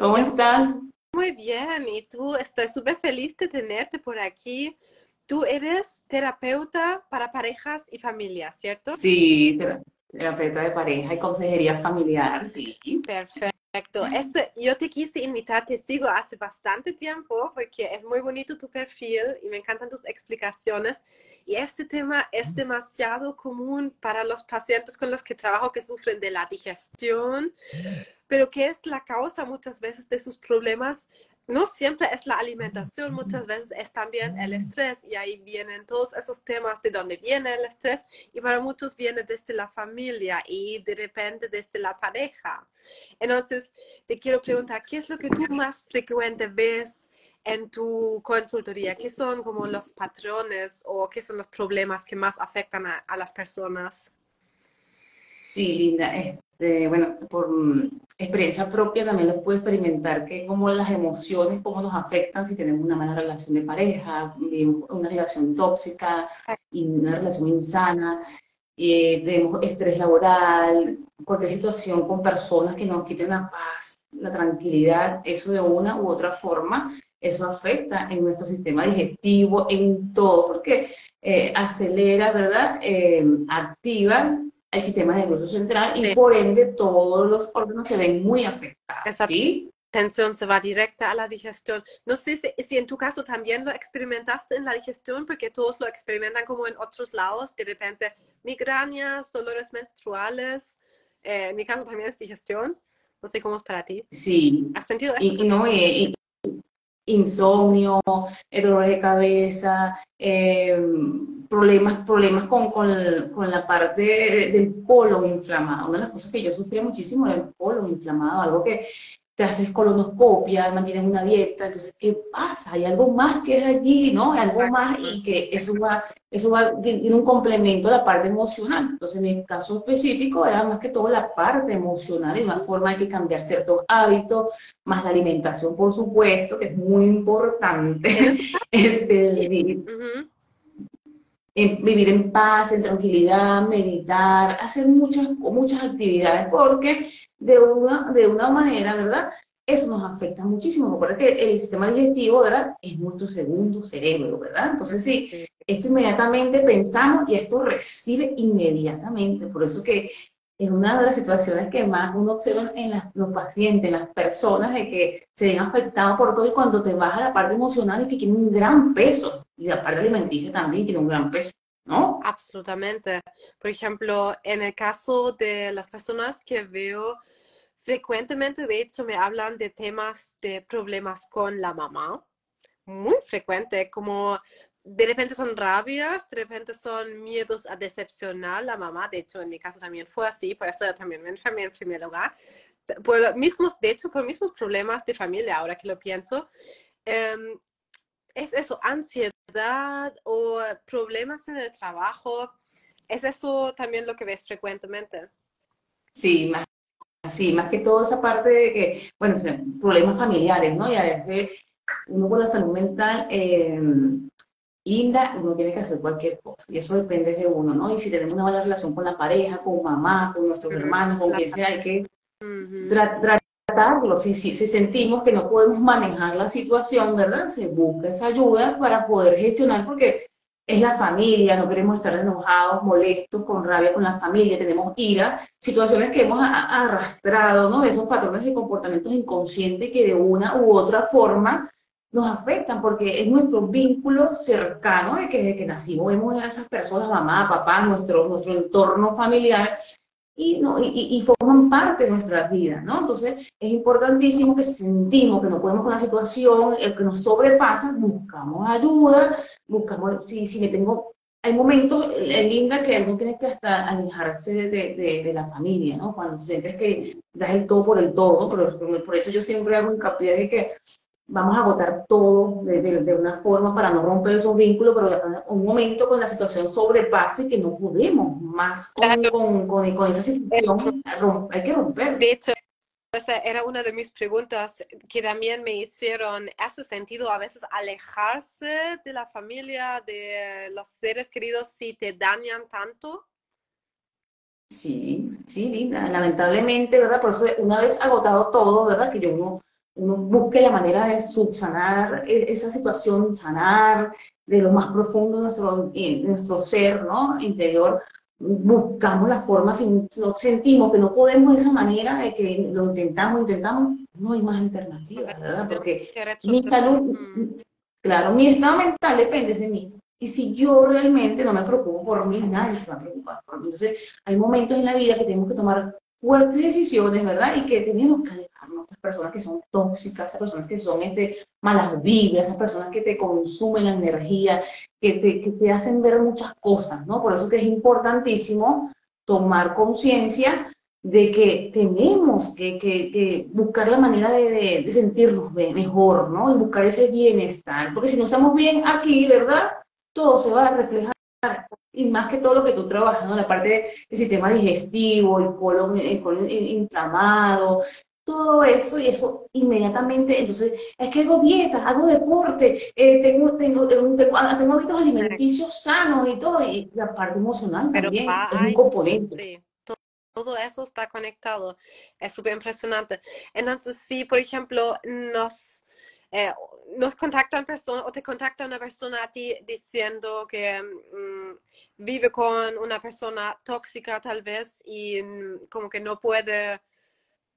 ¿Cómo estás? Muy bien, y tú, estoy súper feliz de tenerte por aquí. Tú eres terapeuta para parejas y familias, ¿cierto? Sí, terapeuta de pareja y consejería familiar, sí. Perfecto. Este, yo te quise invitar, te sigo hace bastante tiempo porque es muy bonito tu perfil y me encantan tus explicaciones. Y este tema es demasiado común para los pacientes con los que trabajo que sufren de la digestión, pero que es la causa muchas veces de sus problemas. No siempre es la alimentación, muchas veces es también el estrés y ahí vienen todos esos temas de dónde viene el estrés y para muchos viene desde la familia y de repente desde la pareja. Entonces, te quiero preguntar, ¿qué es lo que tú más frecuente ves en tu consultoría? ¿Qué son como los patrones o qué son los problemas que más afectan a, las personas? Sí, Linda. Este, bueno, por experiencia propia también lo puedo experimentar, que como las emociones, cómo nos afectan si tenemos una mala relación de pareja, una relación tóxica una relación insana, eh, tenemos estrés laboral, cualquier situación con personas que nos quiten la paz, la tranquilidad, eso de una u otra forma eso afecta en nuestro sistema digestivo, en todo, porque eh, acelera, ¿verdad? Eh, activa el sistema nervioso central y por ende todos los órganos se ven muy afectados. Esa tensión se va directa a la digestión. No sé si, en tu caso también lo experimentaste en la digestión, porque todos lo experimentan como en otros lados, de repente migrañas, dolores menstruales. Eh, en mi caso también es digestión. No sé cómo es para ti. Sí. ¿Has sentido esto? Y, no, y, insomnio, eh, dolores de cabeza, eh, problemas, problemas con, con, la parte del polo inflamado. Una de las cosas que yo sufría muchísimo era el polo inflamado, algo que te haces colonoscopia, mantienes una dieta, entonces, ¿qué pasa? Hay algo más que es allí, ¿no? Hay algo más y que eso va, eso va, tiene un complemento a la parte emocional. Entonces, en mi caso específico era más que todo la parte emocional y una forma hay que cambiar ciertos hábitos, más la alimentación, por supuesto, que es muy importante. este, vivir, en, vivir en paz, en tranquilidad, meditar, hacer muchas, muchas actividades, porque de una, de una manera, ¿verdad? Eso nos afecta muchísimo, porque el sistema digestivo, ¿verdad? Es nuestro segundo cerebro, ¿verdad? Entonces, sí, esto inmediatamente pensamos y esto recibe inmediatamente. Por eso que es una de las situaciones que más uno observa en los pacientes, en las personas, de que se ven afectados por todo y cuando te baja la parte emocional es que tiene un gran peso y la parte alimenticia también tiene un gran peso. Absolutamente. Por ejemplo, en el caso de las personas que veo frecuentemente, de hecho, me hablan de temas de problemas con la mamá. Muy frecuente, como de repente son rabias, de repente son miedos a decepcionar a la mamá. De hecho, en mi caso también fue así, por eso yo también me enfermé en primer lugar. Por mismos, de hecho, por mismos problemas de familia, ahora que lo pienso. Em, es eso, ansiedad o problemas en el trabajo. ¿Es eso también lo que ves frecuentemente? Sí, más, sí, más que todo esa parte de que, bueno, problemas familiares, ¿no? Y a veces uno con la salud mental eh, linda, uno tiene que hacer cualquier cosa. Y eso depende de uno, ¿no? Y si tenemos una mala relación con la pareja, con mamá, con nuestros hermanos, con quien sea, hay que tratar si, si, si, sentimos que no podemos manejar la situación, ¿verdad? Se busca esa ayuda para poder gestionar porque es la familia, no queremos estar enojados, molestos, con rabia con la familia, tenemos ira, situaciones que hemos arrastrado, ¿no? Esos patrones de comportamientos inconscientes que de una u otra forma nos afectan porque es nuestro vínculo cercano de que desde que nacimos vemos a esas personas, mamá, papá, nuestro, nuestro entorno familiar y, ¿no? y, forman parte de nuestra vida, ¿no? Entonces, es importantísimo que sentimos que no podemos con la situación, el que nos sobrepasa, buscamos ayuda, buscamos, si, si me tengo, hay momentos, linda que uno tiene que hasta alejarse de, de, la familia, ¿no? Cuando sientes que das el todo por el todo, pero por eso yo siempre hago hincapié de que vamos a agotar todo de, una forma para no romper esos vínculos, pero un momento con la situación sobrepase que no podemos más con, con, con, esa situación, hay que romper. De hecho, esa era una de mis preguntas que también me hicieron. ¿Hace sentido a veces alejarse de la familia, de los seres queridos, si te dañan tanto? Sí, sí, Linda. Lamentablemente, ¿verdad? Por eso una vez agotado todo, ¿verdad? Que yo uno uno busque la manera de subsanar e, esa situación, sanar de lo más profundo de nuestro, de nuestro ser, ¿no? Interior, buscamos la forma, si no sentimos que no podemos de esa manera, de que lo intentamos, intentamos, no hay más alternativa, ¿verdad? Porque mi salud, claro, mi estado mental depende de mí. Y si yo realmente no me preocupo por mí, nadie se va a preocupar por mí. Entonces, hay momentos en la vida que tenemos que tomar fuertes decisiones, ¿verdad? Y que tenemos que esas personas que son tóxicas, esas personas que son este, malas vibras, esas personas que te consumen la energía, que te, que te hacen ver muchas cosas, ¿no? Por eso que es importantísimo tomar conciencia de que tenemos que, que, que, buscar la manera de, de, sentirnos mejor, ¿no? Y buscar ese bienestar, porque si no estamos bien aquí, ¿verdad? Todo se va a reflejar y más que todo lo que tú trabajas, ¿no? La parte del sistema digestivo, el colon, el colon inflamado, todo eso y eso inmediatamente, entonces, es que hago dieta, hago deporte, eh, tengo, tengo, tengo, tengo, hábitos alimenticios sanos y todo, y la parte emocional también es un componente. Sí. Todo eso está conectado, es súper impresionante. Entonces, si, por ejemplo, nos, eh, nos contactan personas o te contacta una persona a ti diciendo que mm, vive con una persona tóxica tal vez y mm, como que no puede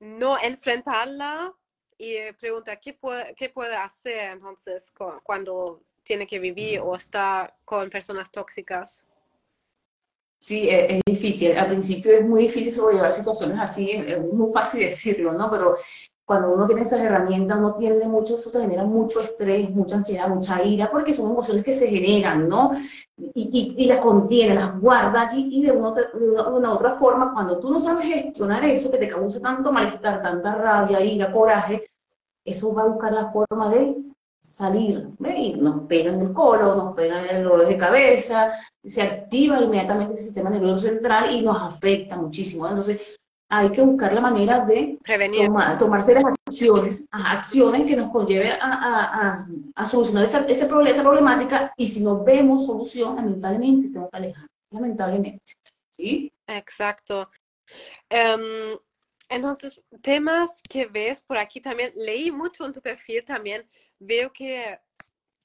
no enfrentarla y pregunta qué puede, qué puede hacer entonces cuando tiene que vivir o está con personas tóxicas. Sí, es, es, difícil. Al principio es muy difícil sobrellevar situaciones así, es muy fácil decirlo, ¿no? Pero cuando uno tiene esas herramientas, uno tiende mucho, eso te genera mucho estrés, mucha ansiedad, mucha ira, porque son emociones que se generan, ¿no? Y, y, y las contiene, las guarda aquí, y de una, de otra forma, cuando tú no sabes gestionar eso, que te causa tanto malestar, tanta rabia, ira, coraje, eso va a buscar la forma de salir, ¿ve? y nos pegan el colon, nos pegan el dolor de cabeza, se activa inmediatamente el sistema nervioso central y nos afecta muchísimo. Entonces, hay que buscar la manera de Prevenir. Tomar, tomar acciones, acciones que nos conlleve a, a, solucionar esa, ese problema, esa problemática y si no vemos solución, lamentablemente tengo que alejar, lamentablemente. ¿sí? Exacto. Um, entonces, temas que ves por aquí también, leí mucho en tu perfil también, veo que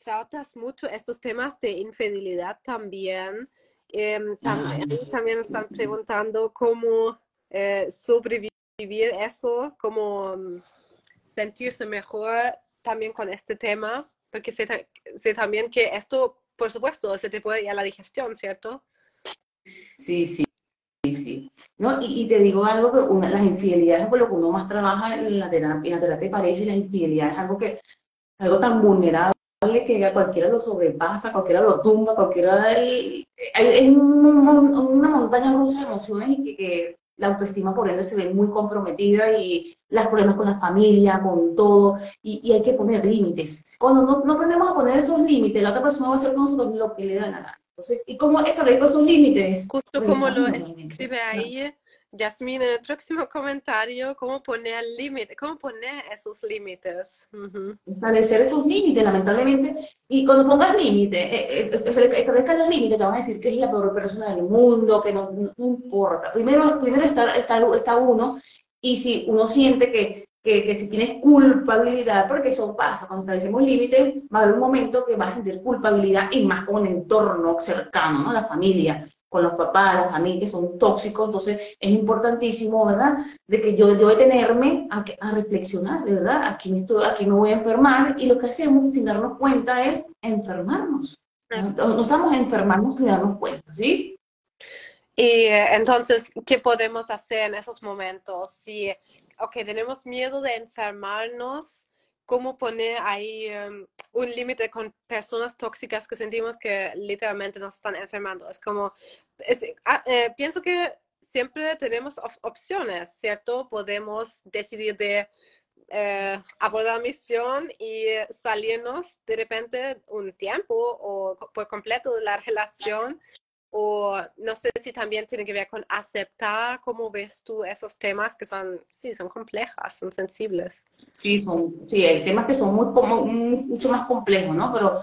tratas mucho estos temas de infidelidad también. Um, también, ah, también están preguntando cómo eh, sobrevivir eso, como mm, sentirse mejor también con este tema, porque sé, sé, también que esto, por supuesto, se te puede ir a la digestión, ¿cierto? Sí, sí, sí, sí. ¿No? Y, te digo algo, que las infidelidades es por lo que uno más trabaja en la terapia, en la terapia de pareja, y la infidelidad es algo que, algo tan vulnerable que a cualquiera lo sobrepasa, cualquiera lo tumba, cualquiera... es una montaña rusa de emociones y que la autoestima por ende se ve muy comprometida y los problemas con la familia, con todo, y, hay que poner límites. Cuando no, no, aprendemos a poner esos límites, la otra persona va a hacer con nosotros lo que le da la gana. Entonces, ¿y cómo establecer esos límites? Justo como lo escribe ahí, Yasmin, en el próximo comentario, ¿cómo poner límite? ¿Cómo poner esos límites? Establecer esos límites, lamentablemente. Y cuando pongas límites, eh, eh, establezcas los límites, te van a decir que es la peor persona del mundo, que no, no importa. Primero, primero está, está, está uno, y si uno siente que que, si tienes culpabilidad, porque eso pasa, cuando establecemos límites, va a haber un momento que vas a sentir culpabilidad y más con el entorno cercano, ¿no? La familia, con los papás, la familia que son tóxicos, entonces es importantísimo, ¿verdad? De que yo, yo detenerme a, a reflexionar, de verdad, aquí me, estoy, aquí me voy a enfermar y lo que hacemos sin darnos cuenta es enfermarnos. No, no estamos enfermando sin darnos cuenta, ¿sí? Y eh, entonces, ¿qué podemos hacer en esos momentos? Si ok, tenemos miedo de enfermarnos, ¿cómo poner ahí um, un límite con personas tóxicas que sentimos que literalmente nos están enfermando? Es como, ah, eh, pienso que siempre tenemos opciones, ¿cierto? Podemos decidir de eh, abordar misión y salirnos de repente un tiempo o por completo de la relación o no sé si también tiene que ver con aceptar cómo ves tú esos temas que son, sí, son complejas, son sensibles. Sí, son, sí, hay temas que son muy, mucho más complejos, ¿no? Pero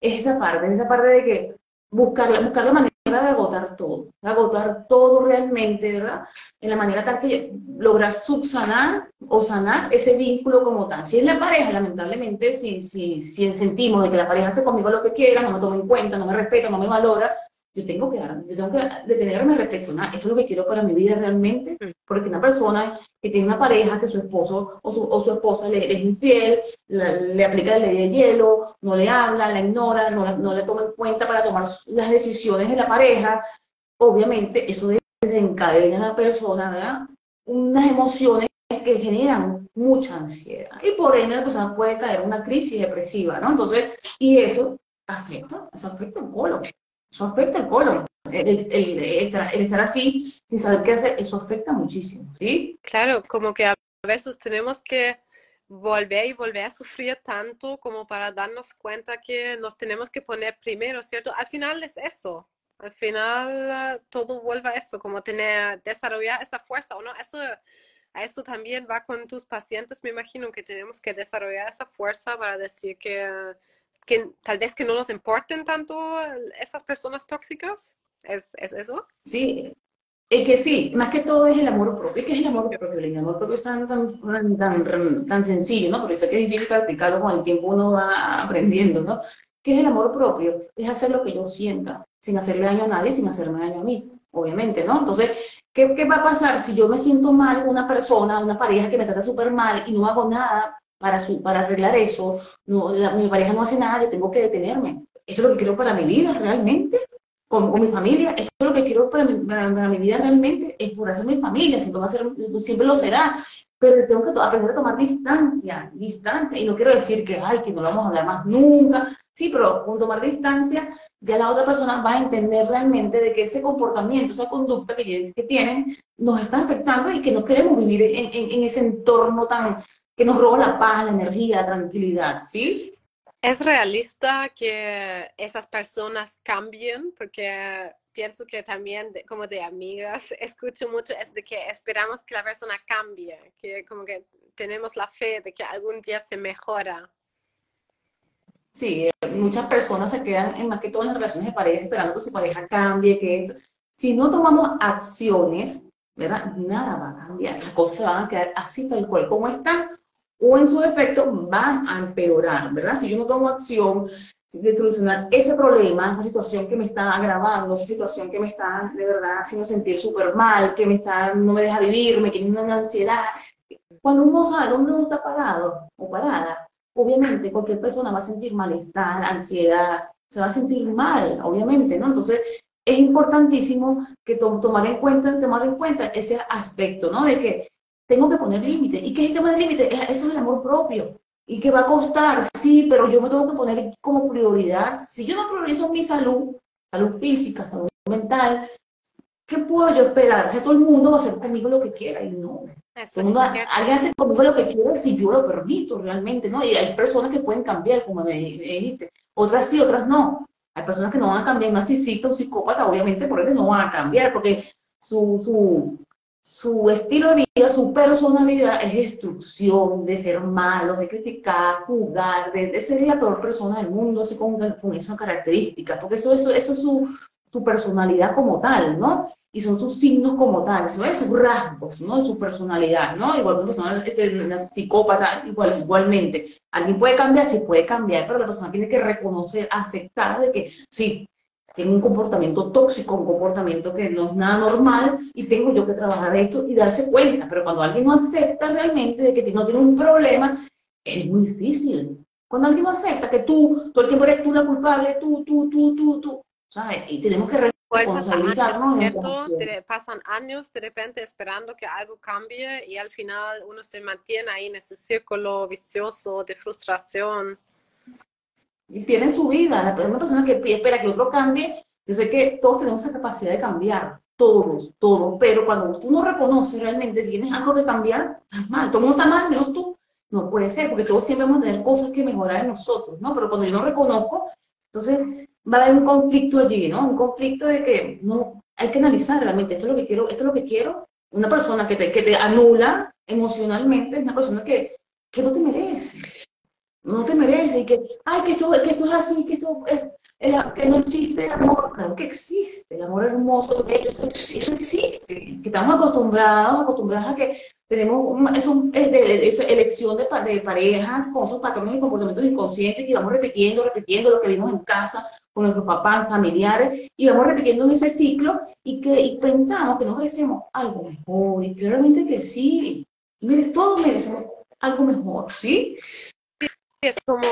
es esa parte, es esa parte de que buscar, buscar la manera de agotar todo, de agotar todo realmente, ¿verdad? En la manera tal que logras subsanar o sanar ese vínculo como tal. Si es la pareja, lamentablemente, si, si, si sentimos de que la pareja hace conmigo lo que quiera, no me toma en cuenta, no me respeta, no me valora, yo tengo que, yo tengo que detenerme a reflexionar, ¿esto es lo que quiero para mi vida realmente? Mm. Porque una persona que tiene una pareja, que su esposo o su, o su esposa le, es infiel, le aplica la ley de hielo, no le habla, la ignora, no, no le toma en cuenta para tomar las decisiones de la pareja, obviamente eso desencadena a la persona, ¿verdad? Unas emociones que generan mucha ansiedad y por ende la persona puede caer en una crisis depresiva, ¿no? Entonces, y eso afecta, eso afecta el colon. Eso afecta el colon. El, estar, así, sin saber qué hacer, eso afecta muchísimo, ¿sí? Claro, como que a veces tenemos que volver y volver a sufrir tanto como para darnos cuenta que nos tenemos que poner primero, ¿cierto? Al final es eso. Al final todo vuelve a eso, como tener, desarrollar esa fuerza, ¿o no? Eso, a eso también va con tus pacientes, me imagino que tenemos que desarrollar esa fuerza para decir que que tal vez que no nos importen tanto esas personas tóxicas? ¿Es, es eso? Sí, es que sí, más que todo es el amor propio. ¿Qué es el amor propio? El amor propio es tan, tan, tan, tan sencillo, ¿no? Porque eso que es difícil practicarlo con el tiempo uno va aprendiendo, ¿no? ¿Qué es el amor propio? Es hacer lo que yo sienta, sin hacerle daño a nadie, sin hacerme daño a mí, obviamente, ¿no? Entonces, ¿qué, qué va a pasar si yo me siento mal con una persona, una pareja que me trata súper mal y no hago nada para, su, para arreglar eso, mi pareja no hace nada, yo tengo que detenerme. Esto es lo que quiero para mi vida realmente, con, con mi familia, esto es lo que quiero para mi, para, mi vida realmente, es por hacer mi familia, siempre, va a ser, siempre lo será, pero tengo que aprender a tomar distancia, distancia, y no quiero decir que, ay, que no lo vamos a hablar más nunca, sí, pero con tomar distancia, ya la otra persona va a entender realmente de que ese comportamiento, esa conducta que, tienen, nos está afectando y que no queremos vivir en, en ese entorno tan, que nos roba la paz, la energía, la tranquilidad, ¿sí? ¿Es realista que esas personas cambien? Porque pienso que también como de amigas escucho mucho es de que esperamos que la persona cambie, que como que tenemos la fe de que algún día se mejora. Sí, muchas personas se quedan en más que todo en las relaciones de pareja esperando que su pareja cambie, que es, si no tomamos acciones, ¿verdad? Nada va a cambiar, las cosas se van a quedar así tal cual como están o en su defecto van a empeorar, ¿verdad? Si yo no tomo acción de solucionar ese problema, esa situación que me está agravando, esa situación que me está de verdad haciendo sentir súper mal, que me está, no me deja vivir, me tiene una ansiedad. Cuando uno sabe dónde uno está parado o parada, obviamente cualquier persona va a sentir malestar, ansiedad, se va a sentir mal, obviamente, ¿no? Entonces, es importantísimo que tomar en cuenta, tomar en cuenta ese aspecto, ¿no? De que tengo que poner límite. ¿Y qué es el tema del límite? Eso es el amor propio. ¿Y qué va a costar? Sí, pero yo me tengo que poner como prioridad. Si yo no priorizo mi salud, salud física, salud mental, ¿qué puedo yo esperar? O sea, todo el mundo va a hacer conmigo lo que quiera y no. alguien hace conmigo lo que quiera si yo lo permito realmente, ¿no? Y hay personas que pueden cambiar, como me, dijiste. Otras sí, otras no. Hay personas que no van a cambiar, un narcisista, un psicópata, obviamente por eso no van a cambiar, porque su, su, su estilo de vida, su personalidad es destrucción, de ser malo, de criticar, jugar, de, ser la peor persona del mundo, así con, con esa característica, porque eso, eso, es su, personalidad como tal, ¿no? Y son sus signos como tal, eso es sus rasgos, ¿no? Su personalidad, ¿no? Igual una persona este, psicópata, igual, igualmente. Alguien puede cambiar, sí puede cambiar, pero la persona tiene que reconocer, aceptar de que sí, tiene un comportamiento tóxico, un comportamiento que no es nada normal y tengo yo que trabajar esto y darse cuenta. Pero cuando alguien no acepta realmente de que no tiene un problema, es muy difícil. Cuando alguien no acepta que tú, todo el tiempo eres tú la culpable, tú, tú, tú, tú, tú, ¿sabes? Y tenemos que responsabilizarnos. pasan años de repente esperando que algo cambie y al final uno se mantiene ahí en ese círculo vicioso de frustración y tienen su vida. La primera persona que espera que otro cambie, yo sé que todos tenemos esa capacidad de cambiar, todos, todos, pero cuando tú no reconoces realmente que tienes algo que cambiar, estás mal. Todo el mundo está mal, menos tú. No puede ser, porque todos siempre vamos a tener cosas que mejorar en nosotros, ¿no? Pero cuando yo no reconozco, entonces va a haber un conflicto allí, ¿no? Un conflicto de que no, hay que analizar realmente, esto es lo que quiero, esto es lo que quiero. Una persona que te, que te anula emocionalmente es una persona que, que no te merece. No te mereces, y que, ay, que esto, que esto es así, que esto es, que no existe el amor, claro que existe, el amor hermoso, eso, eso existe, que estamos acostumbrados, acostumbrados a que tenemos esa elección de, de, parejas con esos patrones y comportamientos inconscientes que vamos repitiendo, repitiendo lo que vimos en casa con nuestros papás, familiares, y vamos repitiendo en ese ciclo y que y pensamos que nos merecemos algo mejor, y claramente que sí, todos merecemos algo mejor, ¿sí? Es como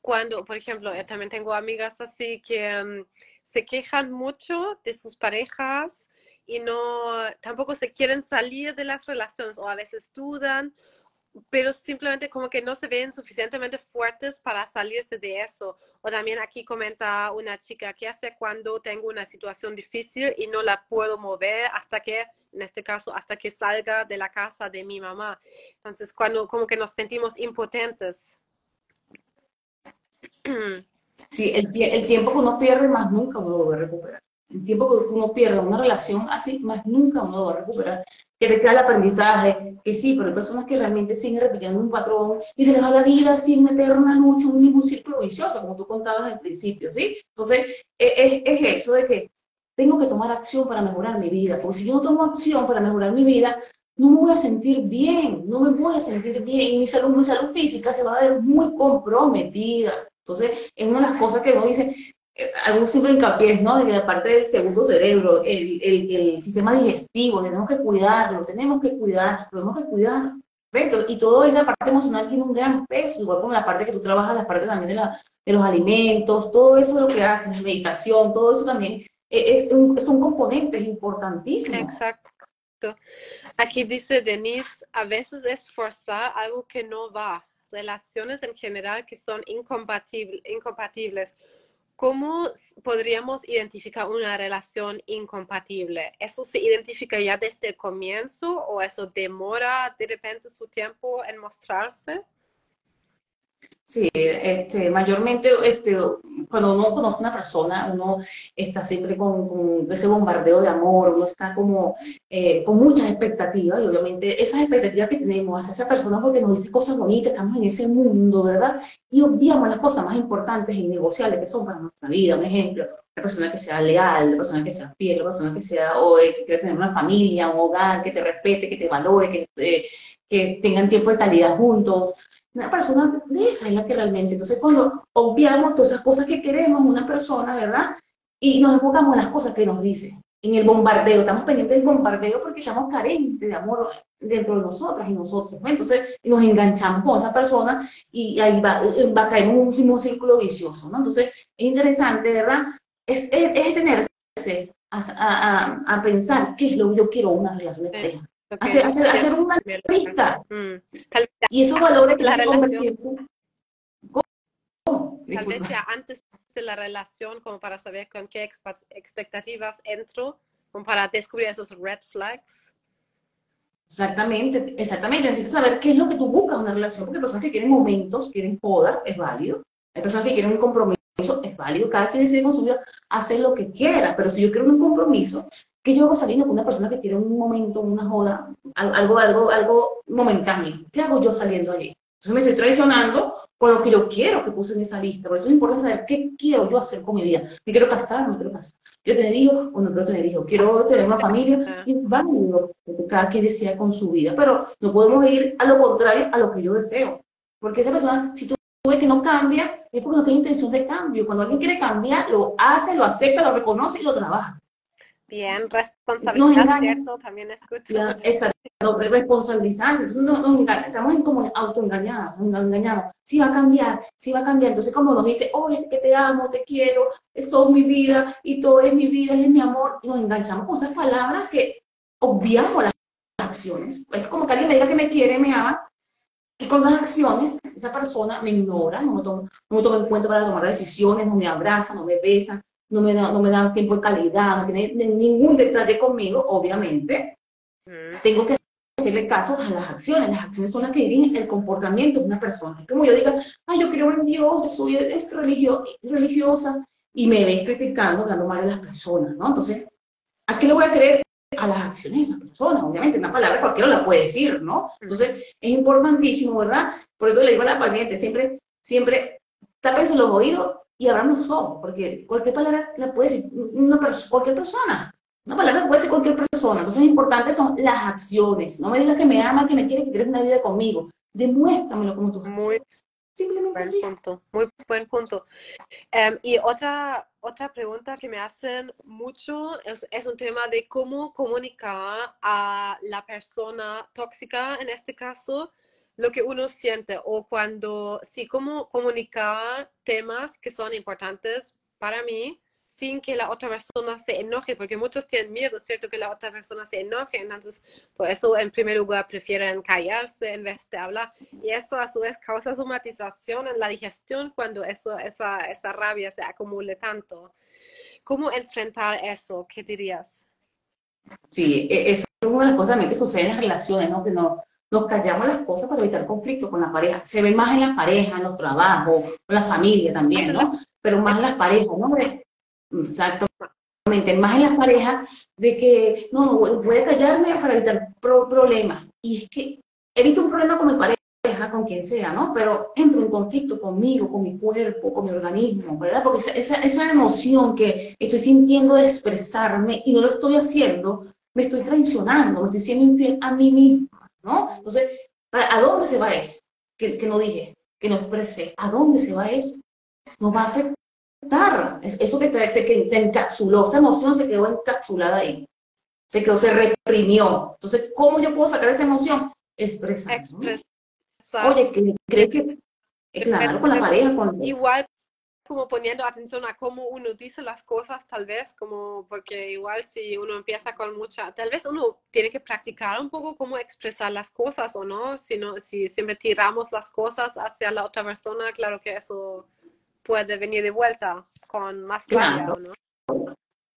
cuando, por ejemplo, yo también tengo amigas así que mm, se quejan mucho de sus parejas y no, tampoco se quieren salir de las relaciones o a veces dudan, pero simplemente como que no se ven suficientemente fuertes para salirse de eso. O también aquí comenta una chica, ¿qué hace cuando tengo una situación difícil y no la puedo mover hasta que, en este caso, hasta que salga de la casa de mi mamá? Entonces, cuando como que nos sentimos impotentes. Sí, el, el tiempo que uno pierde más nunca uno lo a recuperar. El tiempo que uno pierde una relación así, más nunca uno lo va a recuperar. Que te queda el aprendizaje, que sí, pero hay personas que realmente siguen repitiendo un patrón y se les va la vida sin meter una lucha, un mismo círculo vicioso, como tú contabas al principio, ¿sí? Entonces, e, es, es eso de que tengo que tomar acción para mejorar mi vida, porque si yo no tomo acción para mejorar mi vida, no me voy a sentir bien, no me voy a sentir bien y mi salud, mi salud física se va a ver muy comprometida. Entonces, es una de las cosas que uno dice, eh, algo siempre hincapié, ¿no? De la parte del segundo cerebro, el, el, sistema digestivo, tenemos que cuidarlo, tenemos que cuidar, tenemos que cuidar. Y todo en la parte emocional tiene un gran peso, igual con la parte que tú trabajas, la parte también de, la, de los alimentos, todo eso lo que haces, meditación, todo eso también e, es, un, son componentes importantísimos. Exacto. Aquí dice Denise, a veces es forzar algo que no va, relaciones en general que son incompatibles, ¿Cómo podríamos identificar una relación incompatible? ¿Eso se identifica ya desde el comienzo o eso demora de repente su tiempo en mostrarse? Sí, este, mayormente este, cuando uno conoce a una persona, uno está siempre con, ese bombardeo de amor, uno está como eh, con muchas expectativas y obviamente esas expectativas que tenemos hacia esa persona porque nos dice cosas bonitas, estamos en ese mundo, ¿verdad? Y obviamos las cosas más importantes e innegociables que son para nuestra vida. Un ejemplo, la persona que sea leal, la persona que sea fiel, la persona que sea, o eh, que quiera tener una familia, un hogar, que te respete, que te valore, que, eh, que tengan tiempo de calidad juntos una persona de esa es la que realmente, entonces cuando obviamos todas esas cosas que queremos una persona, ¿verdad? Y nos enfocamos en las cosas que nos dice, en el bombardeo, estamos pendientes del bombardeo porque estamos carentes de amor dentro de nosotras y nosotros, Entonces nos enganchamos con esa persona y ahí va, va a caer un mismo círculo vicioso, ¿no? Entonces es interesante, ¿verdad? Es, es, detenerse a, a, a, pensar qué es lo que yo quiero una relación de pareja. Hacer, hacer, una lista. Mm. Y esos valores que la relación. Tal vez ya antes de la relación, como para saber con qué expectativas entro, como para descubrir esos red flags. Exactamente, exactamente. Necesitas saber qué es lo que tú buscas en una relación, porque hay personas que quieren momentos, quieren poda, es válido. Hay personas que quieren un compromiso, es válido. Cada quien decide con su vida hacer lo que quiera, pero si yo quiero un compromiso, ¿Qué yo hago saliendo con una persona que quiere un momento, una joda, algo, algo, algo momentáneo? ¿Qué hago yo saliendo allí? Entonces me estoy traicionando con lo que yo quiero que puse en esa lista. Por eso es importante saber qué quiero yo hacer con mi vida. ¿Me quiero casar? ¿No quiero casar? ¿Quiero tener hijos o no quiero tener hijos? ¿Quiero tener una familia? Y válido, que cada quien desea con su vida. Pero no podemos ir a lo contrario a lo que yo deseo. Porque esa persona, si tú ves que no cambia, es porque no tiene intención de cambio. Cuando alguien quiere cambiar, lo hace, lo acepta, lo reconoce y lo trabaja. Bien, responsabilidad, ¿cierto? También escucho. exacto, responsabilizarse. estamos en como autoengañados, nos engañamos. Sí va a cambiar, sí va a cambiar. Entonces, como nos dice, oye, que te amo, te quiero, eso es mi vida, y todo es mi vida, es mi amor, y nos enganchamos con esas palabras que obviamos las acciones. Es como que alguien me diga que me quiere, me ama, y con las acciones, esa persona me ignora, no me toma, no me toma en cuenta para tomar decisiones, no me abraza, no me besa, no me, da, no me dan tiempo de calidad, no tiene ningún detalle conmigo, obviamente, tengo que hacerle caso a las acciones. Las acciones son las que dirigen el comportamiento de una persona. como yo diga, ay, yo creo en Dios, yo soy religio, religiosa, y me ves criticando, hablando mal de las personas, ¿no? Entonces, ¿a qué le voy a creer? A las acciones de esa persona, obviamente, una palabra cualquiera la puede decir, ¿no? Entonces, es importantísimo, ¿verdad? Por eso le digo a la paciente, siempre siempre tápense los oídos y abran los ojos, porque cualquier palabra la puede decir una cualquier persona. Una palabra puede ser cualquier persona. Entonces, lo importante son las acciones. No me digas que me ama, que me quiere, que quieres una vida conmigo. Demuéstramelo como tú Muy Simplemente buen punto, muy buen punto. Em, y otra, otra pregunta que me hacen mucho es, es, un tema de cómo comunicar a la persona tóxica, en este caso, lo que uno siente o cuando, sí, cómo comunicar temas que son importantes para mí sin que la otra persona se enoje, porque muchos tienen miedo, ¿cierto? Que la otra persona se enoje, entonces por eso en primer lugar prefieren callarse en vez de hablar. Y eso a su vez causa somatización en la digestión cuando eso, esa, esa rabia se acumule tanto. ¿Cómo enfrentar eso? ¿Qué dirías? Sí, e, es una de las cosas que sucede en las relaciones, ¿no? Que no, nos callamos las cosas para evitar conflicto con la pareja. Se ve más en la pareja, en los trabajos, en la familia también, ¿no? Pero más en las parejas, ¿no? Exactamente, más en las parejas, de que no, voy a callarme para evitar problemas. Y es que evito un problema con mi pareja, con quien sea, ¿no? Pero entro en conflicto conmigo, con mi cuerpo, con mi organismo, ¿verdad? Porque esa, esa emoción que estoy sintiendo de expresarme y no lo estoy haciendo, me estoy traicionando, me estoy siendo infiel a mí mismo, ¿no? Entonces, ¿a dónde se va eso? Que, que no dije, que no expresé. ¿A dónde se va eso? Nos va a afectar eso que, se, que se encapsuló, esa emoción se quedó encapsulada ahí. Se quedó, se reprimió. Entonces, ¿cómo yo puedo sacar esa emoción? Expresar. Oye, cree que, claro, con la pareja, con... Igual como poniendo atención a cómo uno dice las cosas, tal vez, como porque igual si uno empieza con mucha, tal vez uno tiene que practicar un poco cómo expresar las cosas o no, si, no, si siempre tiramos las cosas hacia la otra persona, claro que eso puede venir de vuelta con más claro. ¿no?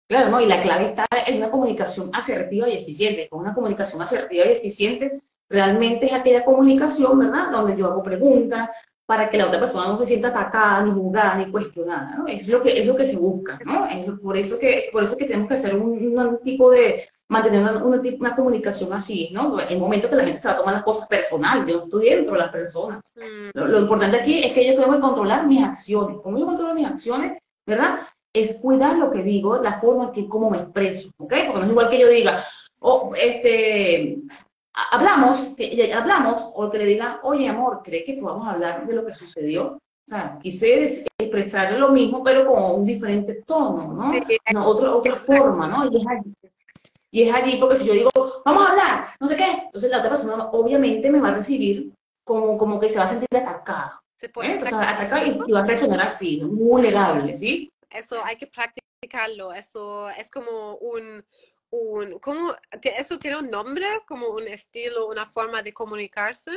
Claro, ¿no? Y la clave está en una comunicación asertiva y eficiente. Con una comunicación asertiva y eficiente, realmente es aquella comunicación, ¿verdad? Donde yo hago preguntas para que la otra persona no se sienta atacada, ni juzgada, ni cuestionada, ¿no? Es lo que, es lo que se busca, ¿no? Es por, eso que, por eso que tenemos que hacer un tipo de, mantener una, una, comunicación así, ¿no? En momentos que la gente se va a tomar las cosas personal, yo estoy dentro de las personas. Mm. Lo, importante aquí es que yo tengo que controlar mis acciones. ¿Cómo yo controlo mis acciones? ¿Verdad? Es cuidar lo que digo, la forma que cómo me expreso, ¿ok? Porque no es igual que yo diga, oh, este, hablamos, que hablamos, o que le diga, oye, amor, ¿cree que podamos hablar de lo que sucedió? O sea, quise expresar lo mismo, pero con un diferente tono, ¿no? otra, otra forma, ¿no? Y es y es allí porque si yo digo, vamos a hablar, no sé qué, entonces la otra persona obviamente me va a recibir como, como que se va a sentir atacada. Se puede ¿eh? Entonces, atacar y, va a reaccionar así, muy vulnerable, ¿sí? Eso hay que practicarlo, eso es como un, un ¿cómo, ¿eso tiene un nombre, como un estilo, una forma de comunicarse?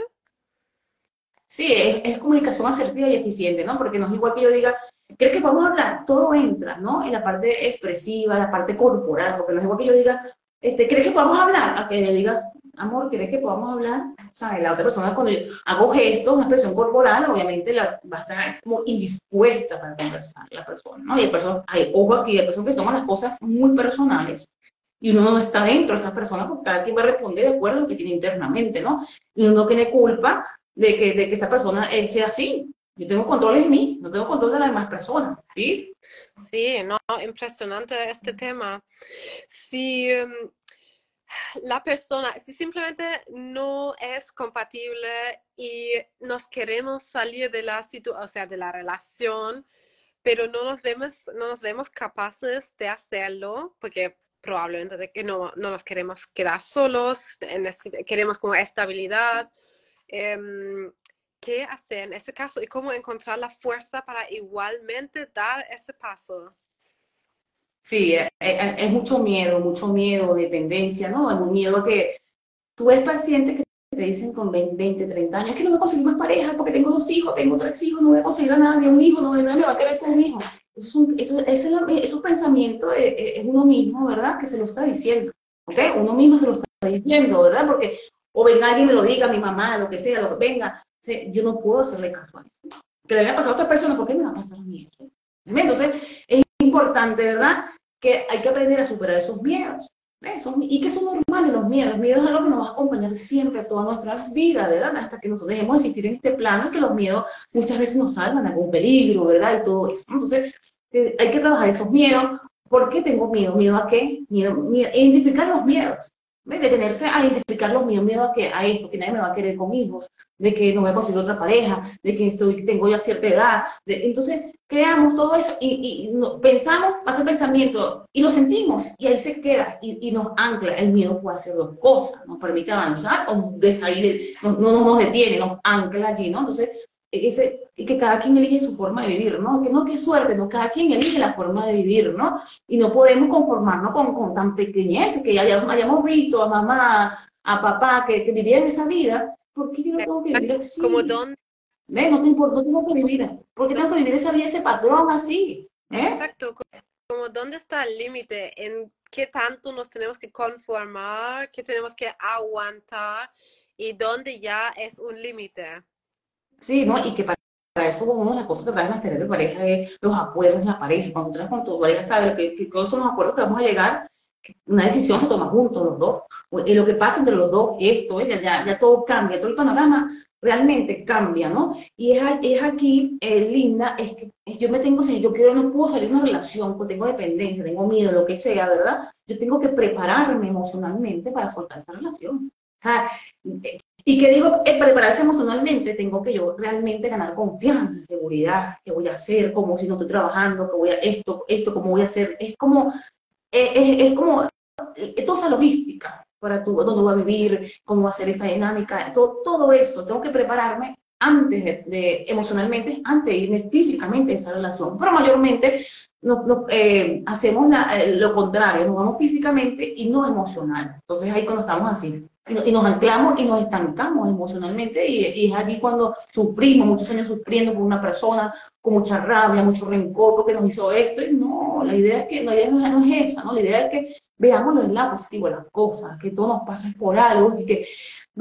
Sí, es, es, comunicación asertiva y eficiente, ¿no? Porque no es igual que yo diga, ¿crees que podemos hablar? Todo entra, ¿no? En la parte expresiva, la parte corporal, porque no es igual que yo diga, este, ¿crees que podamos hablar? A que le diga, amor, ¿crees que podamos hablar? ¿Sabes? La otra persona, cuando yo hago gestos, una expresión corporal, obviamente la, va a estar como indispuesta para conversar la persona, ¿no? Y hay personas, hay, ojo aquí, hay personas que toman las cosas muy personales y uno no está dentro de esas personas porque cada quien va a responder de acuerdo a lo que tiene internamente, ¿no? Y uno no tiene culpa de que, de que esa persona eh, sea así. Yo tengo control en mí, no tengo control de las demás personas, ¿sí? Sí, no, impresionante este tema. Si em, la persona, si simplemente no es compatible y nos queremos salir de la situación, o sea, de la relación, pero no nos vemos, no nos vemos capaces de hacerlo, porque probablemente de que no, no nos queremos quedar solos, queremos como estabilidad. Em, qué hacer en ese caso y cómo encontrar la fuerza para igualmente dar ese paso. Sí, es, es mucho miedo, mucho miedo, dependencia, ¿no? Es un miedo que tú ves pacientes que te dicen con 20, 30 años, es que no me conseguir más pareja porque tengo dos hijos, tengo tres hijos, no voy a conseguir a nadie, un hijo, no nadie me va a querer con un hijo. Es eso, esos pensamientos es, es, uno mismo, ¿verdad? Que se lo está diciendo, ¿ok? Uno mismo se lo está diciendo, ¿verdad? Porque o venga alguien me lo diga, mi mamá, lo que sea, lo que venga, yo no puedo hacerle caso a eso. Que le haya pasado a otra persona, ¿por qué me va a pasar a mí eso? Entonces, es importante, ¿verdad? Que hay que aprender a superar esos miedos. Y que son normales los miedos. Los miedos es algo que nos va a acompañar siempre toda nuestra vida, ¿verdad? Hasta que nosotros dejemos de existir en este plano, que los miedos muchas veces nos salvan de algún peligro, ¿verdad? Y todo eso. Entonces, eh, hay que trabajar esos miedos. ¿Por qué tengo miedo? ¿Miedo a qué? Miedo, miedo identificar los miedos. Detenerse a identificar los miedos, miedo a, que, a esto, que nadie me va a querer con hijos, de que no voy a conseguir otra pareja, de que estoy, tengo ya cierta edad. entonces, creamos todo eso y, pensamos, pasa el pensamiento y lo sentimos y ahí se queda y, nos ancla. El miedo puede hacer dos cosas, nos permite avanzar o deja ahí, no, no, nos detiene, nos ancla allí, ¿no? Entonces, ese, que cada quien elige su forma de vivir, ¿no? Que no, qué suerte, ¿no? Cada quien elige la forma de vivir, ¿no? Y no podemos conformarnos con, con tan pequeñez, que ya hayamos, visto a mamá, a papá que, que vivían esa vida, ¿por qué yo no tengo que vivir así? Como dónde? ¿Ves? No te importa, no tengo que vivir. ¿Por qué tengo que vivir esa vida, ese patrón así? ¿Eh? Exacto. Como dónde está el límite, en qué tanto nos tenemos que conformar, qué tenemos que aguantar y dónde ya es un límite. Sí, ¿no? Y que para, eso una de las cosas que trae las tener de pareja es los acuerdos en la pareja. Cuando tú con tu pareja, sabes que, todos son los acuerdos que vamos a llegar, una decisión se toma juntos los dos. Y lo que pasa entre los dos, esto, ya, ya todo cambia, todo el panorama realmente cambia, ¿no? Y es, es aquí, eh, linda, es que yo me tengo, si yo quiero, no puedo salir de una relación, pues tengo dependencia, tengo miedo, lo que sea, ¿verdad? Yo tengo que prepararme emocionalmente para soltar esa relación. O sea, y que digo, eh, prepararse emocionalmente, tengo que yo realmente ganar confianza, seguridad, qué voy a hacer, cómo si no estoy trabajando, qué voy a esto, esto, cómo voy a hacer. Es como, eh, es, es, como, eh, toda esa logística para tú, dónde voy a vivir, cómo va a ser esa dinámica, todo, todo eso, tengo que prepararme antes de, emocionalmente, antes de irme físicamente a esa relación. Pero mayormente no, hacemos lo contrario, nos vamos físicamente y no emocional. Entonces ahí cuando estamos así, y, nos anclamos y nos estancamos emocionalmente y, es allí cuando sufrimos, muchos años sufriendo por una persona, con mucha rabia, mucho rencor porque nos hizo esto. Y no, la idea es que la idea no es esa, ¿no? La idea es que veamos el lado positivo de las cosas, que todo nos pasa por algo y que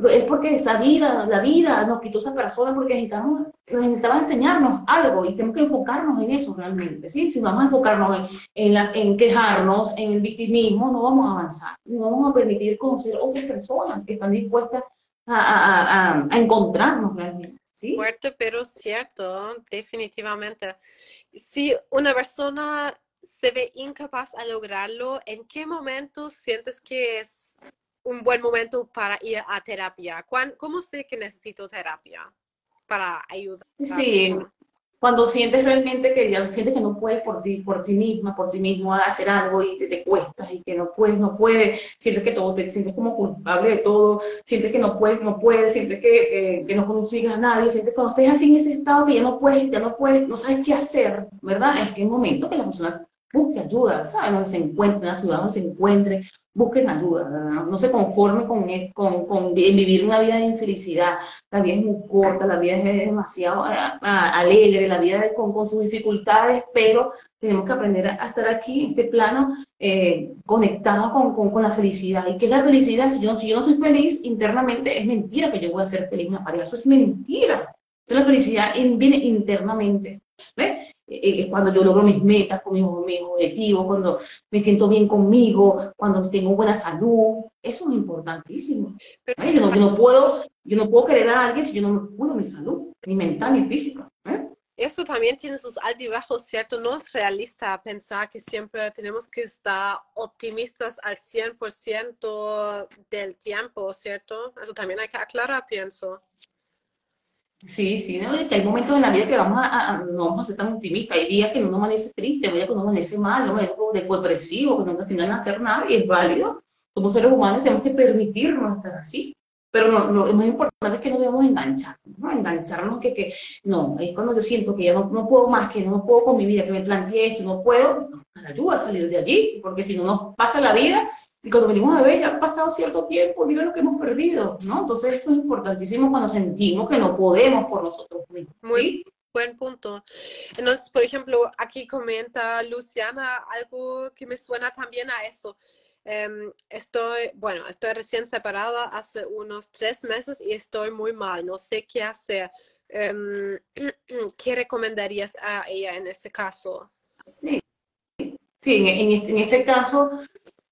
es porque esa vida, la vida nos quitó esa persona porque necesitamos, necesitaba enseñarnos algo y tenemos que enfocarnos en eso realmente, ¿sí? Si vamos a enfocarnos en, en, quejarnos, en el victimismo, no vamos a avanzar, no vamos a permitir conocer otras personas que están dispuestas a, a, encontrarnos realmente, ¿sí? Fuerte, pero cierto, definitivamente. Si una persona se ve incapaz a lograrlo, ¿en qué momento sientes que es un buen momento para ir a terapia? ¿Cómo sé que necesito terapia para ayudar? Sí, cuando sientes realmente que ya sientes que no puedes por ti, por ti misma, por ti mismo hacer algo y te, te cuesta y que no puedes, no puedes, sientes que todo, te sientes como culpable de todo, sientes que no puedes, no puedes, sientes que, que, no consigas a nadie, sientes que cuando estés así en ese estado que ya no puedes, ya no puedes, no sabes qué hacer, ¿verdad? Es que es momento que la persona busque ayuda, ¿sabes? Donde se encuentre, en la ciudad donde se encuentre, busquen ayuda, no se conforme con, con, con, vivir una vida de infelicidad. La vida es muy corta, la vida es demasiado eh, alegre, la vida es con, con, sus dificultades, pero tenemos que aprender a estar aquí, en este plano, eh, con, la felicidad. ¿Y qué es la felicidad? Si yo, si yo no soy feliz internamente, es mentira que yo voy a ser feliz en una pareja. Eso es mentira. Esa la felicidad viene internamente. ¿Ves? Eh, es cuando yo logro mis metas, con mis, objetivos, cuando me siento bien conmigo, cuando tengo buena salud. Eso es importantísimo. Yo, no, puedo, yo no puedo querer a alguien si yo no me cuido mi salud, ni mental ni física. ¿eh? Eso también tiene sus altibajos, ¿cierto? No es realista pensar que siempre tenemos que estar optimistas al 100% del tiempo, ¿cierto? Eso también hay que aclarar, pienso. Sí, sí, ¿no? que hay momentos en la vida que vamos a, no vamos a ser tan optimistas. Hay días que uno amanece triste, hay días que uno amanece mal, ¿no? depresivo, que no sin hacer nada y es válido. Como seres humanos tenemos que permitirnos estar así. Pero no, lo más importante es que no debemos engancharnos, ¿no? Engancharnos que, que no, es cuando yo siento que ya no, no puedo más, que no puedo con mi vida, que me planteé esto, no puedo, nos ayuda a salir de allí, porque si no nos pasa la vida y cuando venimos a ver, ya ha pasado cierto tiempo, mira lo que hemos perdido, ¿no? Entonces, eso es importantísimo cuando sentimos que no podemos por nosotros mismos. Muy buen punto. Entonces, por ejemplo, aquí comenta Luciana algo que me suena también a eso. Em, estoy, bueno, estoy recién separada hace unos tres meses y estoy muy mal, no sé qué hacer. Em, ¿Qué recomendarías a ella en este caso? Sí, sí en, este, en este caso,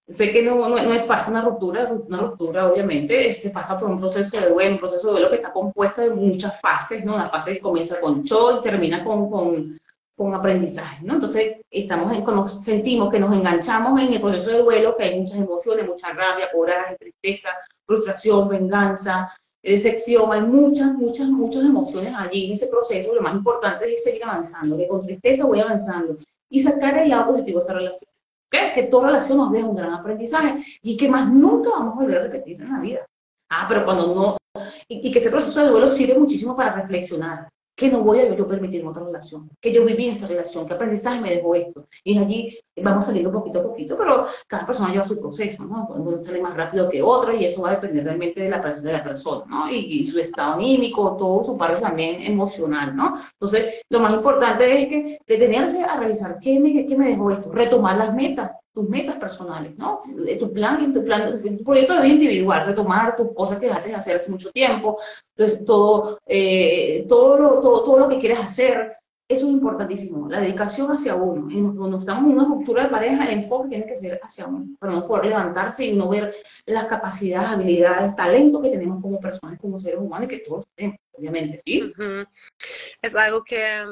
Sé que no, no, es fácil una ruptura, una ruptura obviamente se pasa por un proceso de duelo, un proceso de duelo que está compuesto de muchas fases, ¿no? Una fase que comienza con shock y termina con, con, con aprendizaje, ¿no? Entonces, estamos en, cuando sentimos que nos enganchamos en el proceso de duelo, que hay muchas emociones, mucha rabia, coraje, tristeza, frustración, venganza, decepción, hay muchas, muchas, muchas emociones allí en ese proceso, lo más importante es seguir avanzando, que con tristeza voy avanzando y sacar el lado positivo de esa relación que toda relación nos deja un gran aprendizaje y que más nunca vamos a volver a repetir en la vida. Ah, pero cuando uno, y, y que ese proceso de duelo sirve muchísimo para reflexionar, que no voy a yo permitirme otra relación, que yo viví en esta relación, que aprendizaje me dejó esto. Y allí vamos saliendo poquito a poquito, pero cada persona lleva su proceso, ¿no? Uno sale más rápido que otra y eso va a depender realmente de la, de la persona, ¿no? Y, su estado anímico, todo su parte también emocional, ¿no? Entonces, lo más importante es que detenerse a revisar qué me, qué me dejó esto, retomar las metas, tus metas personales, ¿no? Tu plan, tu plan, tu proyecto de vida individual, retomar tus cosas que dejaste de hacer hace mucho tiempo, entonces todo, eh, todo, lo, todo, todo lo que quieres hacer, eso es importantísimo, la dedicación hacia uno. Cuando estamos en una ruptura de pareja, el enfoque tiene que ser hacia uno, para no poder levantarse y no ver las capacidades, habilidades, talento que tenemos como personas, como seres humanos, y que todos tenemos, obviamente, ¿sí? Es algo que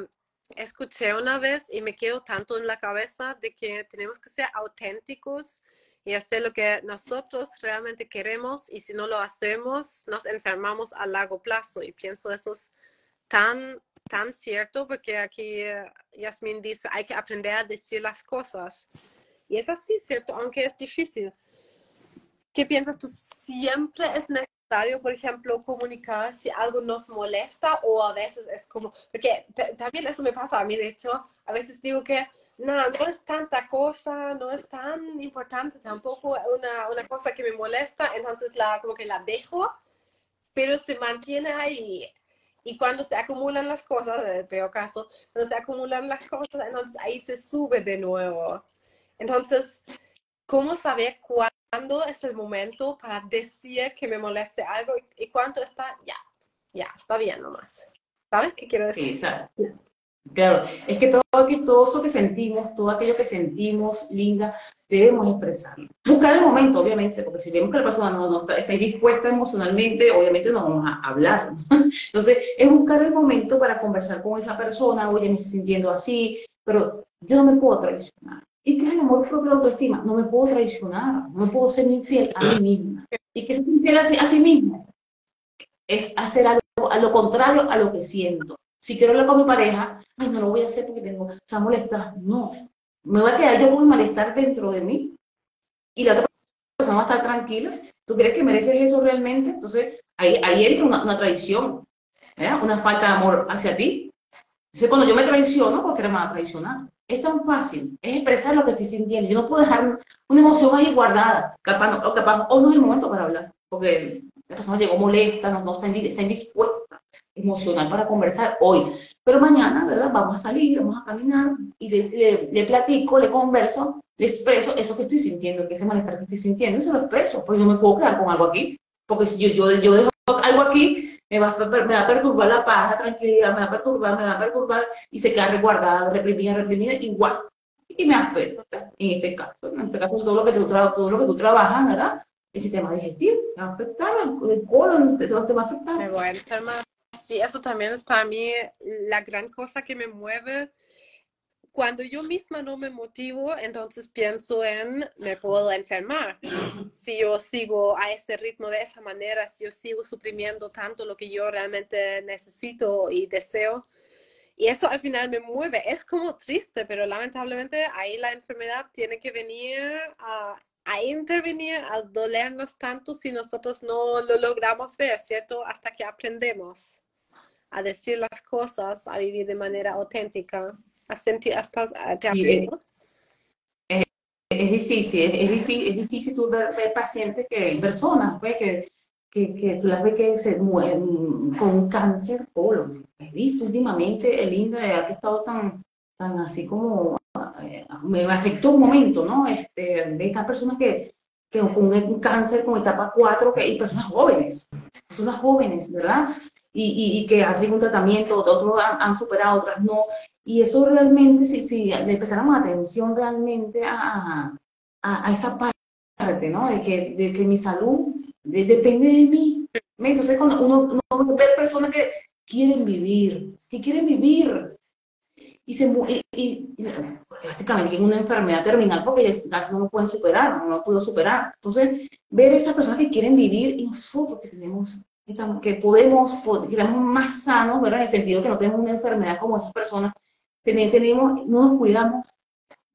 escuché una vez y me quedo tanto en la cabeza de que tenemos que ser auténticos y hacer lo que nosotros realmente queremos y si no lo hacemos nos enfermamos a largo plazo. Y pienso eso es tan tan cierto porque aquí eh, Yasmin dice hay que aprender a decir las cosas y es así cierto aunque es difícil. ¿qué piensas tú siempre es necesario por ejemplo, comunicar si algo nos molesta o a veces es como, porque también eso me pasa a mí, de hecho, a veces digo que no, no es tanta cosa, no es tan importante tampoco una, una cosa que me molesta, entonces la, como que la dejo, pero se mantiene ahí. Y cuando se acumulan las cosas, en el peor caso, cuando se acumulan las cosas, entonces ahí se sube de nuevo. Entonces, ¿cómo saber cuándo? es el momento para decir que me moleste algo y, cuánto está, ya, ya, está bien nomás. ¿Sabes qué quiero decir? Sí, claro, es que todo, todo eso que sentimos, todo aquello que sentimos, linda, debemos expresarlo. Buscar el momento, obviamente, porque si vemos que la persona no, está, está, dispuesta emocionalmente, obviamente no vamos a hablar. Entonces, es buscar el momento para conversar con esa persona, oye, me estoy sintiendo así, pero yo no me puedo traicionar. ¿Y qué es el amor propio la autoestima? No me puedo traicionar, no puedo ser infiel a mí misma. ¿Y qué es infiel a sí, mismo? Es hacer algo a lo contrario a lo que siento. Si quiero hablar con mi pareja, ay, no lo voy a hacer porque tengo, o sea, molestar. No, me voy a quedar yo con malestar dentro de mí y la otra persona va a estar tranquila. ¿Tú crees que mereces eso realmente? Entonces, ahí, ahí entra una, una traición, una falta de amor hacia ti. Entonces, cuando yo me traiciono, porque me va a traicionar. Es tan fácil, es expresar lo que estoy sintiendo. Yo no puedo dejar una emoción ahí guardada, capaz, o capaz, o no es el momento para hablar, porque la persona llegó molesta, no, no está, indispuesta emocional para conversar hoy. Pero mañana, ¿verdad? Vamos a salir, vamos a caminar y le, le, platico, le converso, le expreso eso que estoy sintiendo, que ese malestar que estoy sintiendo, y se lo expreso, porque no me puedo quedar con algo aquí. Porque si yo, yo, yo dejo algo aquí, me va, me va a perturbar la paz, la tranquilidad, me va a perturbar, me va a perturbar y se queda resguardada, reprimida, reprimida, igual. Y me afecta, en este caso. En este caso, todo lo que tú, todo lo que tú trabajas, ¿verdad? El sistema digestivo, me va a afectar, el colon, te, te va a afectar. Me voy a. Sí, eso también es para mí la gran cosa que me mueve cuando yo misma no me motivo, entonces pienso en me puedo enfermar. Si yo sigo a ese ritmo de esa manera, si yo sigo suprimiendo tanto lo que yo realmente necesito y deseo. Y eso al final me mueve. Es como triste, pero lamentablemente ahí la enfermedad tiene que venir a, a intervenir, a dolernos tanto si nosotros no lo logramos ver, ¿cierto? Hasta que aprendemos a decir las cosas, a vivir de manera auténtica. ¿Has sentido, has, te sí, es, es, difícil, es, difícil, es difícil tú ver, pacientes que, personas, pues, que, que, que, tú las ves que se mueren con cáncer colon. He visto últimamente, el INDA ha estado tan, tan así como, eh, me afectó un momento, ¿no? Este, de estas personas que, que con un cáncer con etapa 4, que hay personas jóvenes, personas jóvenes, ¿verdad? Y, y, que hacen un tratamiento, otros han, han, superado, otras no, y eso realmente, si, si le prestáramos atención realmente a, a, esa parte, ¿no? De que, de que mi salud depende de mí. Entonces, cuando uno, uno ve personas que quieren vivir, que quieren vivir, y se y, y, prácticamente tienen una enfermedad terminal porque casi no lo pueden superar, no lo puedo superar. Entonces, ver esas personas que quieren vivir y nosotros que tenemos, que podemos, que estamos más sanos, ¿verdad? En el sentido que no tenemos una enfermedad como esas personas, tenemos, no nos cuidamos,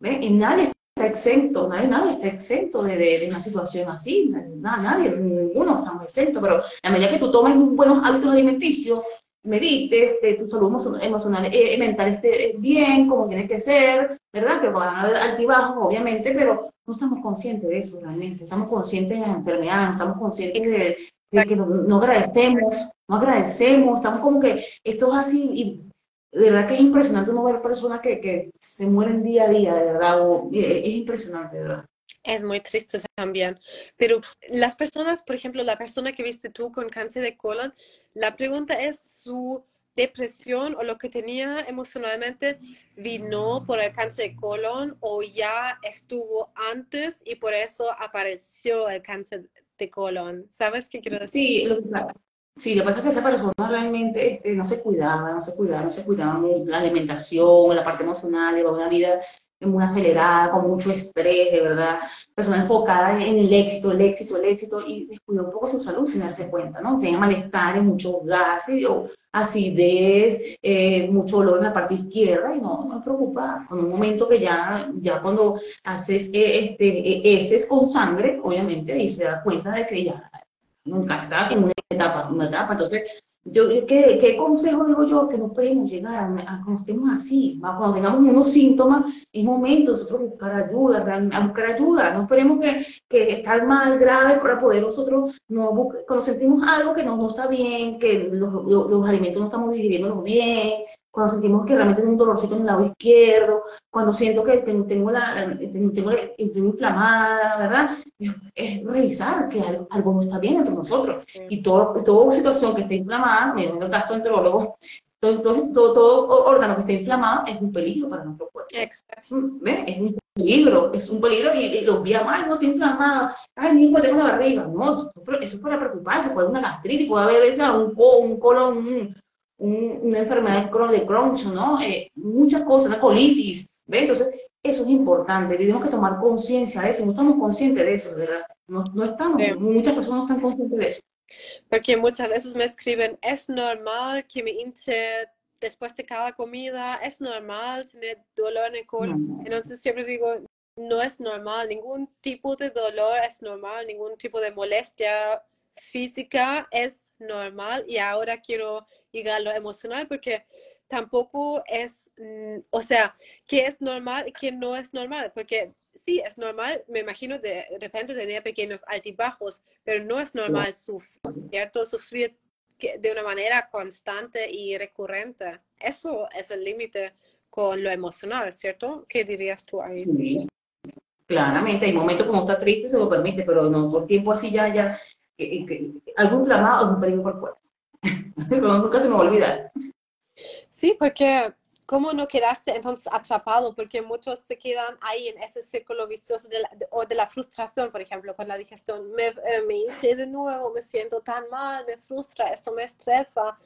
¿ves? Y nadie está exento, nadie, nadie está exento de, de, una situación así, nadie, ninguno estamos exentos, pero a medida que tú tomes buenos hábitos alimenticios, medites, de tu salud emocional, eh, mental esté bien, como tiene que ser, ¿verdad? Que van altibajos, obviamente, pero no estamos conscientes de eso realmente. Estamos conscientes de las enfermedades, no estamos conscientes de, que no, agradecemos, no agradecemos, estamos como que esto es así, y de verdad que es impresionante no ver personas que, que se mueren día a día, de verdad, es impresionante, de verdad. Es muy triste también. Pero las personas, por ejemplo, la persona que viste tú con cáncer de colon, la pregunta es su depresión o lo que tenía emocionalmente vino por el cáncer de colon o ya estuvo antes y por eso apareció el cáncer de colon. ¿Sabes qué quiero decir? Sí, lo que, sí, lo que pasa es que esa persona realmente este, no se cuidaba, no se cuidaba, no se cuidaba la alimentación, la parte emocional, llevaba una vida muy acelerada, con mucho estrés, de verdad, persona enfocada en el éxito, el éxito, el éxito, y descuidó un poco su salud sin darse cuenta, ¿no? Tenía malestar, mucho gas, acidez, eh, mucho dolor en la parte izquierda, y no, no preocupa. En un momento que ya, ya cuando haces eh, este, heces con sangre, obviamente ahí se da cuenta de que ya nunca está en una Entonces, yo, ¿qué, ¿qué, consejo digo yo? Que no podemos llegar a, a cuando estemos así, cuando tengamos unos síntomas, es momento nosotros buscar ayuda, a buscar ayuda. No esperemos que, que estar mal, grave, para poder nosotros, no cuando sentimos algo que no, no está bien, que los, los, los alimentos no estamos digiriéndolos bien, cuando sentimos que realmente tengo un dolorcito en el lado izquierdo, cuando siento que tengo la, tengo la inflamada, ¿verdad? Es revisar que algo, no está bien entre nosotros. Y todo, toda situación que esté inflamada, me el gastroenterólogo, todo, todo, todo, todo, órgano que esté inflamado es un peligro para nuestro cuerpo. Exacto. ¿Ves? Es un peligro, es un peligro y, los días más no está inflamado, ay, mi hijo tengo la barriga, no, eso es para preocuparse, puede haber una gastritis, puede haber un, un colon, una enfermedad de Crohn, ¿no? Eh, muchas cosas, una colitis, ¿ve? Entonces, eso es importante, tenemos que tomar conciencia de eso, no estamos conscientes de eso, ¿verdad? No, no estamos, muchas personas no están conscientes de eso. Porque muchas veces me escriben, es normal que me hinche después de cada comida, es normal tener dolor en el colon. Entonces siempre digo, no es normal, ningún tipo de dolor es normal, ningún tipo de molestia física es normal y ahora quiero llegar a lo emocional porque tampoco es, mm, o sea, que es normal y que no es normal, porque sí, es normal, me imagino de repente tener pequeños altibajos, pero no es normal sufrir, ¿cierto? Sufrir de una manera constante y recurrente. Eso es el límite con lo emocional, ¿cierto? ¿Qué dirías tú ahí? Sí. Claramente, hay momentos como está triste, se lo permite, pero no por tiempo así ya, ya, algún inflamado es un peligro por cuerpo. Eso nunca se me va a olvidar. Sí, porque ¿cómo no quedarse entonces atrapado? Porque muchos se quedan ahí en ese círculo vicioso de la, o de la frustración, por ejemplo, con la digestión. Me, eh, hinché de nuevo, me siento tan mal, me frustra, esto me estresa.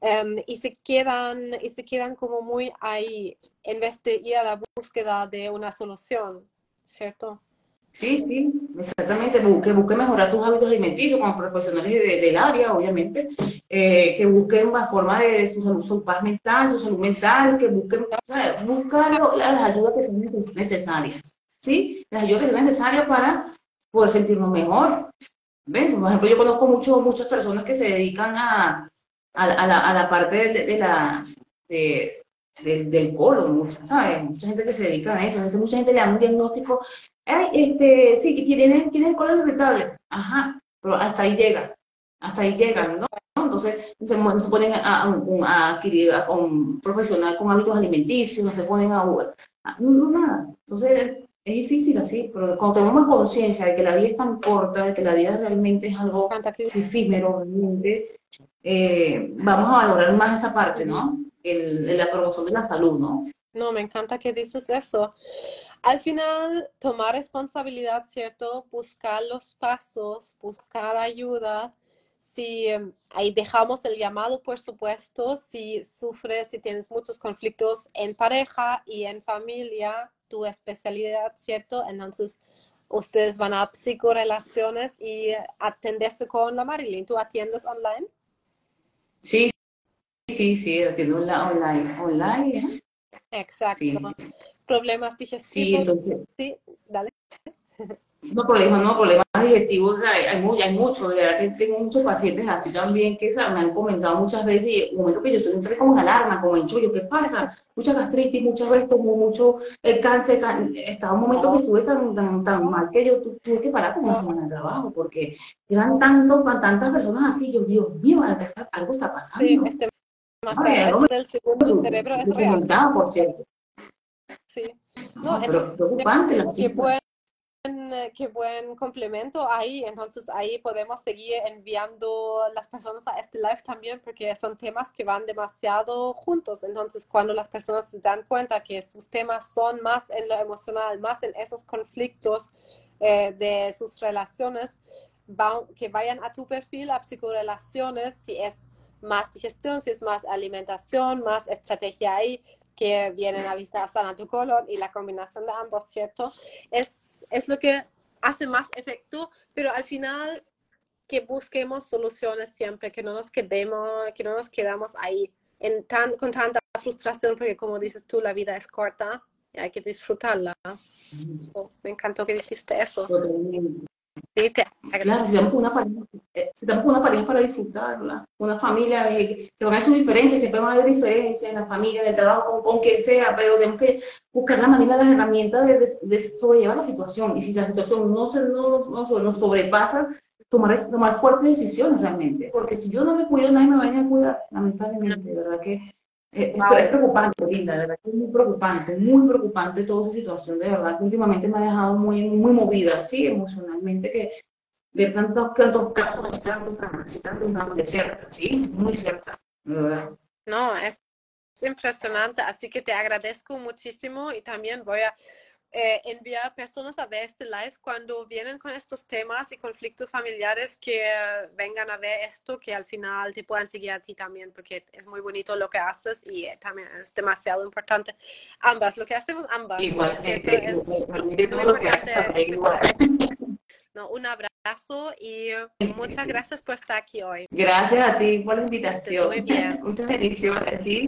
Em, y se quedan y se quedan como muy ahí en vez de ir a la búsqueda de una solución, ¿cierto? Sí, sí, exactamente, que busque mejorar sus hábitos alimenticios como profesionales del área, obviamente, eh, que busquen una forma de su, salud, su paz mental, su salud mental, que busquen buscar las ayudas que sean necesarias, ¿sí? Las ayudas que sean necesarias para poder sentirnos mejor. ¿Ves? Por ejemplo, yo conozco mucho, muchas personas que se dedican a, a, la, a la, parte de, la... De, del, colon, ¿sabes? Mucha gente que se dedica a eso, mucha gente le da un diagnóstico Ay, este, sí, tienen, tienen colon irritable. Ajá, pero hasta ahí llega, hasta ahí llegan, ¿no? Entonces, se, se ponen a, a, adquirir a, un profesional con hábitos alimenticios, no se ponen a, a no, nada. Entonces, es difícil así, pero cuando tenemos conciencia de que la vida es tan corta, de que la vida realmente es algo efímero, realmente, eh, vamos a valorar más esa parte, ¿no? El, la promoción de la salud, ¿no? No, me encanta que dices eso. Al final, tomar responsabilidad, ¿cierto? Buscar los pasos, buscar ayuda. Si em, ahí dejamos el llamado, por supuesto, si sufres, si tienes muchos conflictos en pareja y en familia, tu especialidad, ¿cierto? Entonces, ustedes van a psicorelaciones y atenderse con la Marilyn. ¿Tú atiendes online? Sí, sí, sí, atiendo online. Online, ¿eh? Exacto. Problemas digestivos. Sí, entonces. Sí, dale. No, problemas, no, problemas digestivos hay, hay, hay muchos, de verdad que tengo muchos pacientes así también que me han comentado muchas veces y en un momento que yo entré como en alarma, como en chollo, ¿qué pasa? Mucha gastritis, muchas veces tomo mucho el cáncer, estaba un momento que estuve tan, tan, tan mal que yo tuve que parar con una semana de trabajo porque eran tantos, tantas personas así, yo, Dios mío, algo está pasando. Sí, este del segundo cerebro es real. por cierto. Sí. No, pero preocupante la qué buen, qué buen complemento ahí. Entonces ahí podemos seguir enviando las personas a este live también porque son temas que van demasiado juntos. Entonces cuando las personas se dan cuenta que sus temas son más en lo emocional, más en esos conflictos eh, de sus relaciones, que vayan a tu perfil, a psicorelaciones, si es más digestión, si es más alimentación, más estrategia ahí que vienen a visitar sana tu colon y la combinación de ambos, ¿cierto? Es, es lo que hace más efecto, pero al final que busquemos soluciones siempre, que no nos quedemos, que no nos quedamos ahí en tan, con tanta frustración, porque como dices tú, la vida es corta y hay que disfrutarla. me encantó que dijiste eso. Claro, si estamos una pareja, eh, una pareja para disfrutarla, una familia que, van a hacer diferencias, siempre van a haber diferencias en la familia, en el trabajo, con, quien sea, pero tenemos que buscar la manera, las herramientas de, sobrellevar la situación. Y si la situación no, se, no, no, sobrepasa, tomar, tomar fuertes decisiones realmente. Porque si yo no me cuido, nadie me va a cuidar, lamentablemente, ¿verdad? Que es, preocupante, Linda, de verdad que es muy preocupante, muy preocupante toda esa situación, de verdad que últimamente me ha dejado muy, muy movida, sí, emocionalmente, que ver tantos, tantos casos así tan, tan, tan de cerca, sí, muy cerca, verdad. No, es impresionante, así que te agradezco muchísimo y también voy a eh, enviar personas a ver este live cuando vienen con estos temas y conflictos familiares que vengan a ver esto, que al final te puedan seguir a ti también, porque es muy bonito lo que haces y eh, también es demasiado importante. Ambas, lo que hacemos ambas. Igualmente, es no, un abrazo y muchas gracias por estar aquí hoy. Gracias a ti por la invitación. Muy bien. Muchas bendiciones, ¿sí?